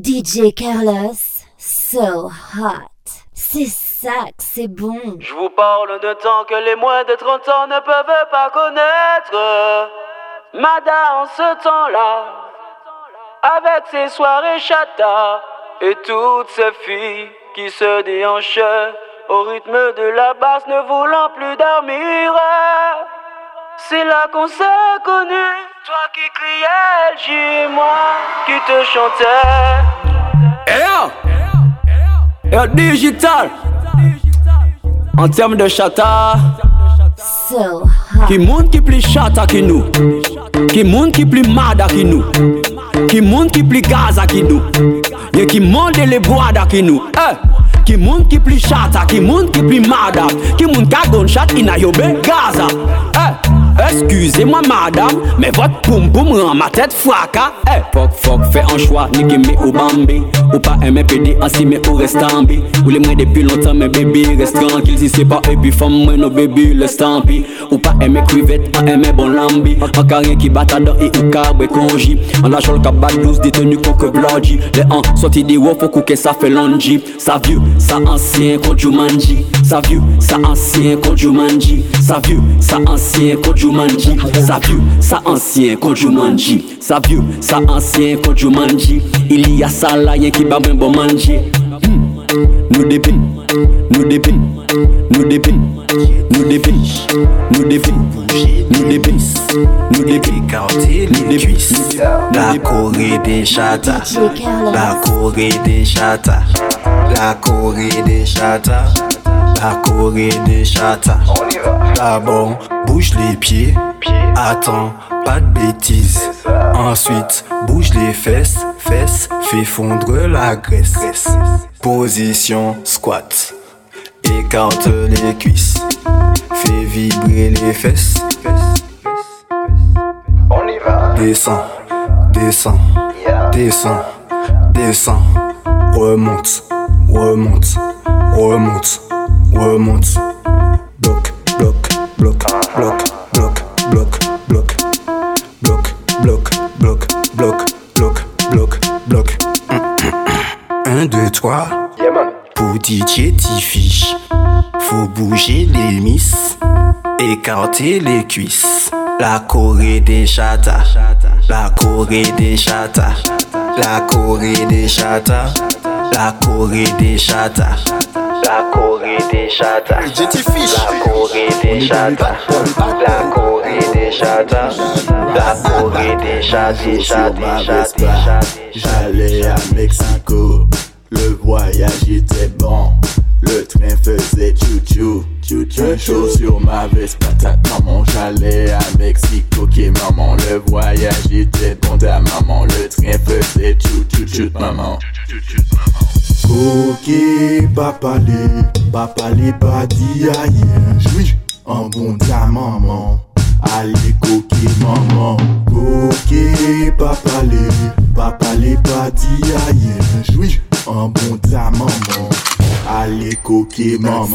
DJ Carlos, so hot. C'est ça que c'est bon. Je vous parle de temps que les moins de 30 ans ne peuvent pas connaître. Mada en ce temps-là, avec ses soirées chata et toutes ces filles qui se déhanchent au rythme de la basse ne voulant plus dormir. C'est là qu'on s'est connu, toi qui criais le moi qui te chantais. Et yo, digital. En termes de chata, So hot. qui monde qui plus chata que nous, qui monde qui plus mada que nous, qui monde qui plus gaza que nous, et qui monde les bois que nous. Eh. Qui monde qui plus chata, qui monde qui plus mada, qui monde qui gun chat in a yobe Gaza. Eh, excusez-moi madame, mais votre poum poum rend ma tête fracas. Eh, fuck fuck, fais un choix, ni me ou bambi. Ou pas aimer PD, ainsi mais ou reste en bi. Ou les moins depuis longtemps, mais baby reste tranquille. Si c'est pas et puis femme, moi no baby, laisse tant pis. Ou pas aimer crevette, pas aimer bon lambi. En carré qui bat dans et ou carbe conji. En la chol cap douce, détenu qu'on que bloody. Les ans, sorti des wof, faut que ça fait longi. Ça vieux, ça ancien, contre Jumanji. Ça vieux, ça ancien, contre Jumanji. Ça vieux, ça ancien, contre Jumanji. Ça vieux, ancien, contre Jumanji. Ça vieux, ça ancien, contre Jumanji. Il y a ça là, y'a qui bat bon manger. Hmm. Nous dépin, nous dépin, nous dépin, nous dépin, nous dépin, nous dépin, nous dépin, Écarter nous les dépin, cuisses. La Corée des chatas. La Corée des chatas. La Corée des chatas. La Corée des chatas. D'abord, bouge les pieds. Attends, pas de bêtises. Ensuite, bouge les fesses. Fesses, fais fondre la graisse. Position squat. Écarte les cuisses. Fais vibrer les fesses. Descends, descends, descends, descends. Remonte, remonte, remonte, remonte. Bloc, bloc, bloc, bloc, bloc, bloc, bloc. Bloc, bloc, bloc, bloc, bloc, bloc, bloc. Un, deux, trois. Pour DJ fiche faut bouger les miss, écarter les cuisses. La Corée des chatas, la Corée des chatas, la Corée des chatas, la Corée des chatas, des chatas, la Corée des chatas, la Corée des chatas, la Corée des chatas, J'allais à Mexico, le voyage était bon. Le train faisait chou-chou, chou-chou. Chaud sur ma veste, patate, maman. J'allais à Mexico, ok, maman. Le voyage était bon, ta maman. Le train faisait chou-chou, chou, maman. Ok, papa les, papa les pas dit aïe. Joui, en bon ta maman. Allez, coquet maman. Ok, papa les, papa les pas dit aïe. Joui, en bon ta maman. Allez, coquet maman.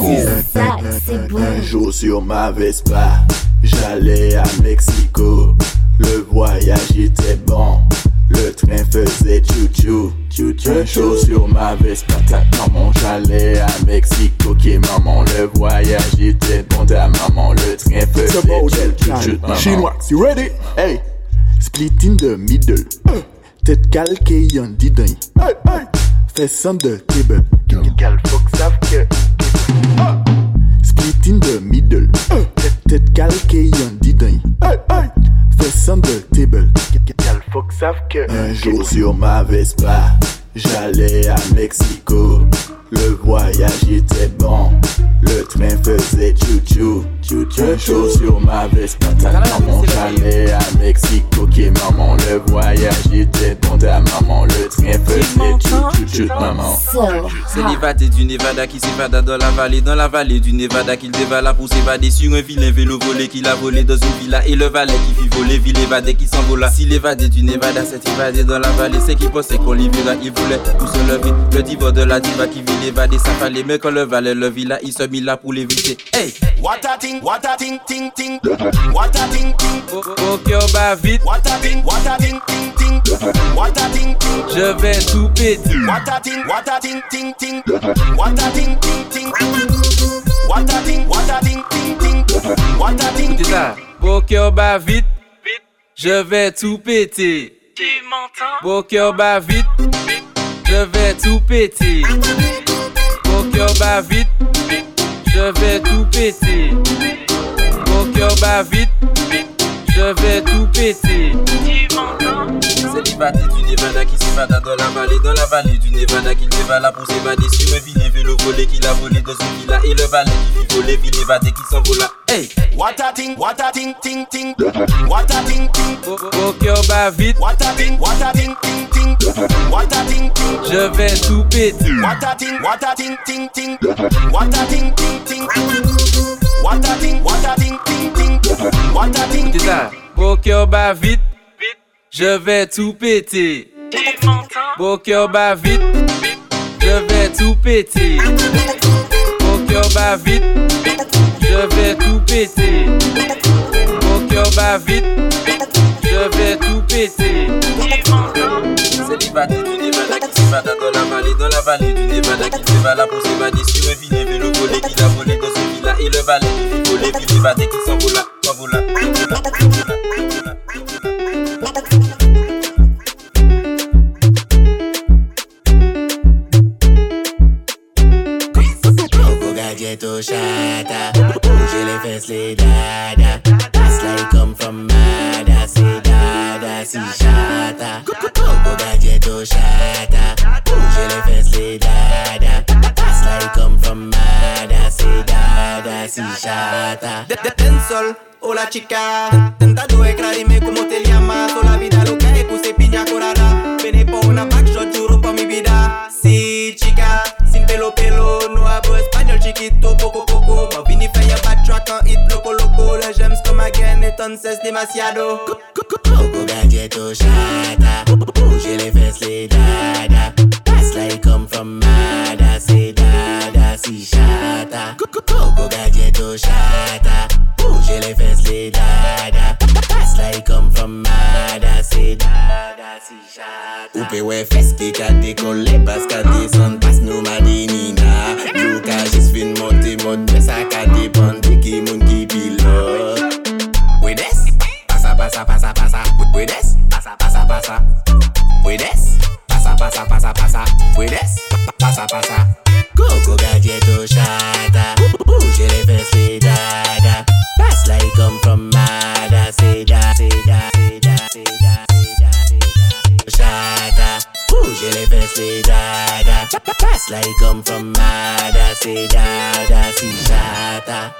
Un jour sur ma Vespa, j'allais à Mexico. Le voyage était bon. Le train faisait chou-chou, Un jour sur ma Vespa, ta maman, j'allais à Mexico. Ok, maman, le voyage était bon. Ta maman, le train faisait maman. Chinois, you ready? Hey, split in the middle. Tête calquée, y'en dit d'un. Hey, hey. Fais the table. Gal, faut que savent que. Split in the middle. Tête, tête calquée, y'en dit d'un. Table. Savent que. Un jour sur ma Vespa, j'allais à Mexico. Le voyage était bon. Le train faisait chou-chou, chou-chou. Un jour sur ma Vespa, ta maman, j'allais à Mexico. Ok, maman, le voyage était bon. Ta maman, le train faisait chou-chou, maman. So C'est l'évadé du Nevada qui s'évada dans la vallée, dans la vallée du Nevada qu'il dévala pour s'évader sur un vilain vélo volé qu'il a volé dans une villa et le valet qui fit voler, ville évadé qui s'envola. Si l'évadé du Nevada s'est évadé dans la vallée, c'est qu'il pensait qu'on l'y verra, il voulait tout se lever. Le diva de la diva qui vit l'évadé, ça fallait, mais quand le valet le villa, il se mit là pour l'éviter. Hey! What a thing, what a thing, ting ting. What a thing, ting. Vite, What a what a thing, ting ting. What a thing, ting. je vais tout péter. What a thing, what a thing, ting ting. What a thing, ting ting. What a thing, what a thing, ting ting. What a thing, Écoutez ça. Au cœur bas vite, je vais tout péter. Tu m'entends Au cœur bas vite, je vais tout péter. Mon cœur bat vite, je vais tout péter. Mon cœur bat vite, je vais tout péter. L'évadé du Nevada qui s'évada dans la vallée, dans la vallée du Nevada qu'il dévala pour s'évader sur un vilain vélo volé qu'il a volé dans une villa et le valet qui fit voler, ville évadé qui s'envola. Hey! What a thing, what a thing, ting ting. What a thing, ting. Au, au cœur bas vite, What a thing, what a thing, ting ting. What a thing, ting. je vais tout péter. What a thing, what a thing, ting ting. What a thing, ting ting. What a thing, what a thing, ting ting. What a thing, Écoutez ça. Au cœur bas vite, Je vais tout péter. Bon cœur bat vite. Je vais tout péter. Bon cœur bat vite. Je vais tout péter. Bon cœur bat vite. Je vais tout péter. C'est l'Ibadi du Nevada qui s'évada dans la vallée, dans la vallée du Nevada qui s'évada pour s'évader sur un vilain vélo volé qui l'a volé dans ce villa et le valet qui vit voler, puis l'évadé qui s'envola. Chata Dancehall, hola chica. Tentando eclararme como te llamas O la vida loca que piña colada. Vene pa' una backshot, juro pa' mi vida. Sí, chica, sin pelo pelo No hablo español chiquito, poco poco Ma vini fait un backtrack, un hit loco loco Le j'aime comme again, entonces demasiado. Coco gadget au chata Bouger les fesses les dada That's like come pasa, pasa, pasa, puedes, pasa, pasa. Coco galleto chata, bouger les fesses les dada, pass like come from Mada, c'est da, c'est da, c'est da, c'est da, c'est da, c'est da. Chata, bouger les fesses les dada, pass like come from Mada, c'est dada, si chata.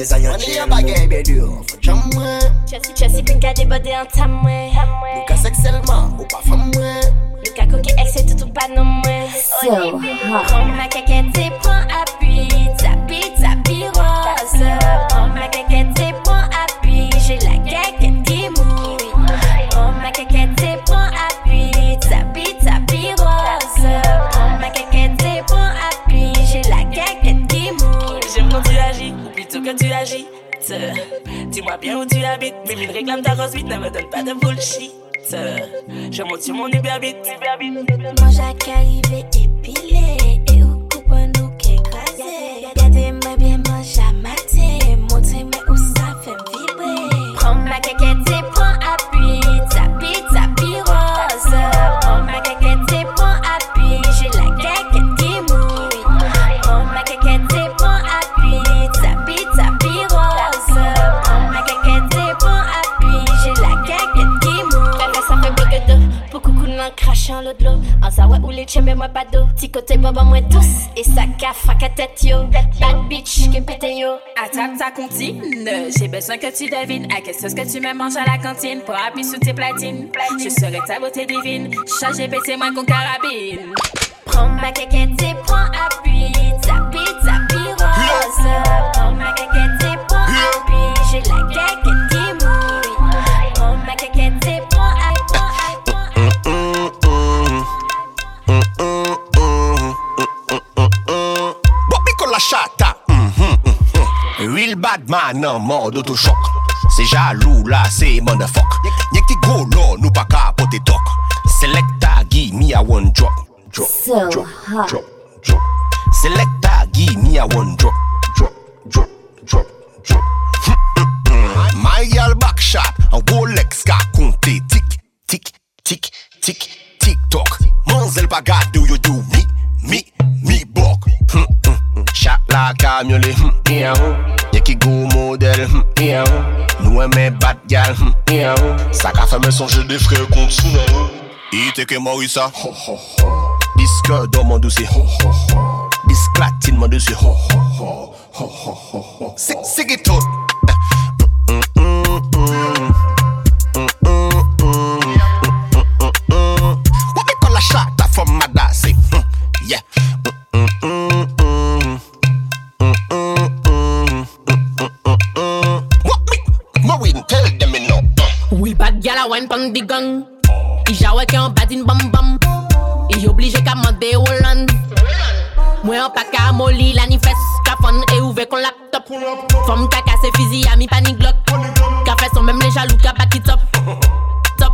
Loulou wate zayan chen bagay ben dur Fot jam mwen Chelsea Chelsea pinka débordé en ta mwen. Nou ka sekselman, ou pa fam mwen Luka koke ex et tout ou pas non mwen. So hot. Prends ma caquette et prends appui, quand tu agis. Dis-moi bien où tu habites, mais il réclame ta rose vite, ne me donne pas de bullshit. Je monte sur mon Uber vite. Mange à caliver épilé et au coupe nous qu'écrasé. Regardez-moi bien, mange à mater, montrez-moi où ça fait vibrer? Prends ma chan ça, ouais, ou les mais moi pas d'eau. Petit côté, boba, moi tous. Et ça caffe à tête yo. Bad bitch, qui pété yo. Attaque ta comptine. J'ai besoin que tu devines à quelle sauce que tu me manges à la cantine. Pour appuyer sous tes platines. Je serai ta beauté divine. Changer, baisser moins qu'on carabine. Prends ma caquette et prends appui. Tapi, Manan man d'autochok Se jalou la se mandafok Nyek ti golo nou pa ka pote tok Selecta gi mi a one drop. Drop, so drop, hot. drop, drop. Selecta gi mi a one drop. Drop, drop, drop, drop. Hmm, hmm, hmm. Mayal bakshot An Rolex ka konte Tik, tik, tik, tik, tik tok Manzel pa gade ou yo do Mi, mi, mi bok. Chak la kamyole, mi a ou oh. ki goun model, nou eme bat gal Sa ka feme sonje de fre kont sou nan ou Ite ke morisa Diske do man dousi Disklatine man dousi Sigi tout pon di gang. I jawe ke an badin bam bam. I oblige ka mande Hollande Mwen an pa ka moli la ni fes. Ka fon e ouve kon laptop. Fom ka kase fizi a mi pani glock Ka fe son même les jaloux ka back it up Top,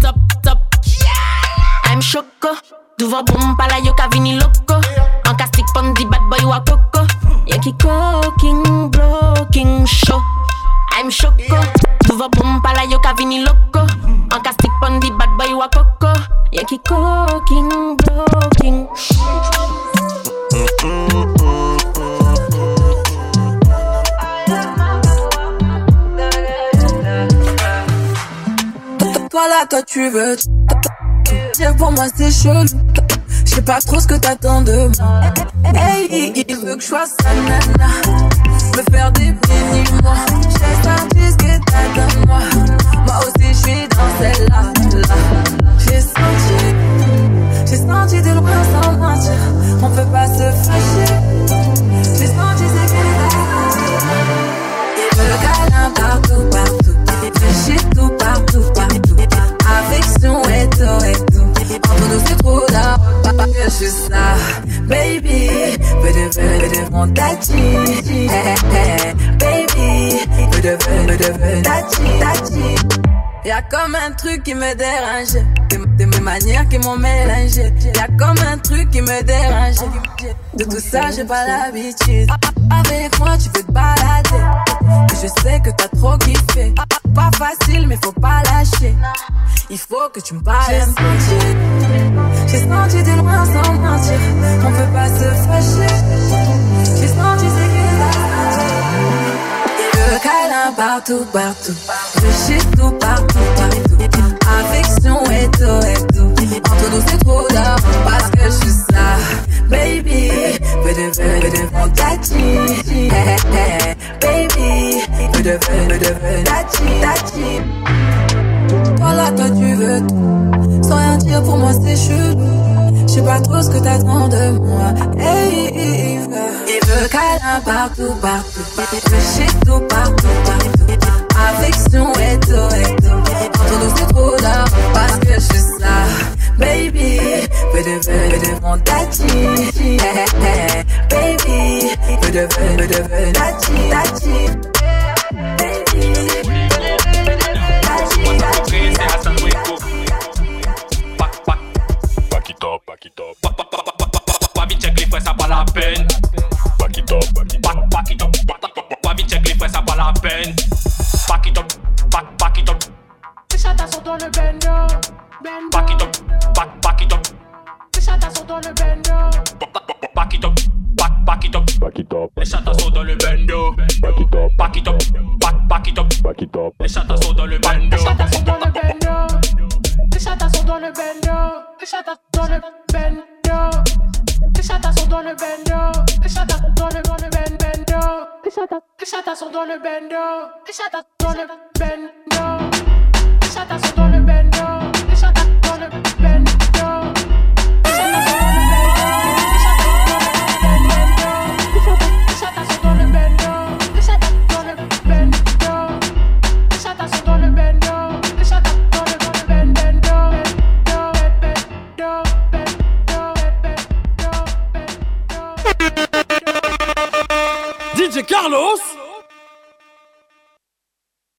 top, top. I'm choco Duvo boom pala yo ka vini loco An ka stick pon di bad boy wa coco Ye ki cooking, blocking show. I'm choco Duvo boom pala yo ka vini loco wa coco Ye ki cooking, blocking Toi là, toi tu veux Dire pour moi c'est chelou. Je sais pas trop ce que t'attends de moi. Hey, il veut que je Me faire des petits moi J'ai senti ce que t'as dans moi. Moi aussi je suis dans celle-là là. J'ai senti J'ai senti de loin sans mentir. On peut pas suis ça, baby. Peu de peu de mon Baby, peu de peu de that tachi. Y'a comme un truc qui me dérange. De, mes manières qui m'ont mélangé. Y'a comme un truc qui me dérange. De tout ça j'ai pas l'habitude. Avec moi tu veux te balader. Je sais que t'as trop kiffé. Pas facile mais faut pas lâcher. Il faut que tu me senti. J'ai senti de loin sans mentir. On peut pas se fâcher. J'ai senti câlin partout, partout. Veut chier tout partout, partout. Affection et tout, et tout. Entre nous c'est trop d'or parce que je suis ça. Baby, veux de veux, veux de mon. Hey, hey, Baby, veux de veux de tati. Toi toi tu veux tout. Sans rien dire pour moi c'est chelou. Je sais pas trop ce que t'attends de moi. Hey, il veut, veut câlin partout, partout. Veut chier tout partout, partout. Affection et tout, et tout. Entre nous c'est trop d'or parce que je suis ça. Baby, veux de veux de mon tati. Baby, veux de veux de veux tati, tati. Dans le bendo. Back it up, back, back it up. Les chatas sont dans le bendo. Back it up, back, back it up. Back it up. Les chatas sont dans le bendo. Back it up, back it up. Back, back it up. Back it up. Les chatas sont dans le bendo. Les chatas sont dans le bendo. Les chatas sont dans le bendo. Les chatas dans le bendo. Les chatas sont dans le bendo. Les chatas dans le dans le ben- bendo. Les chatas, les chatas sont dans le bendo. Les chatas dans le bendo.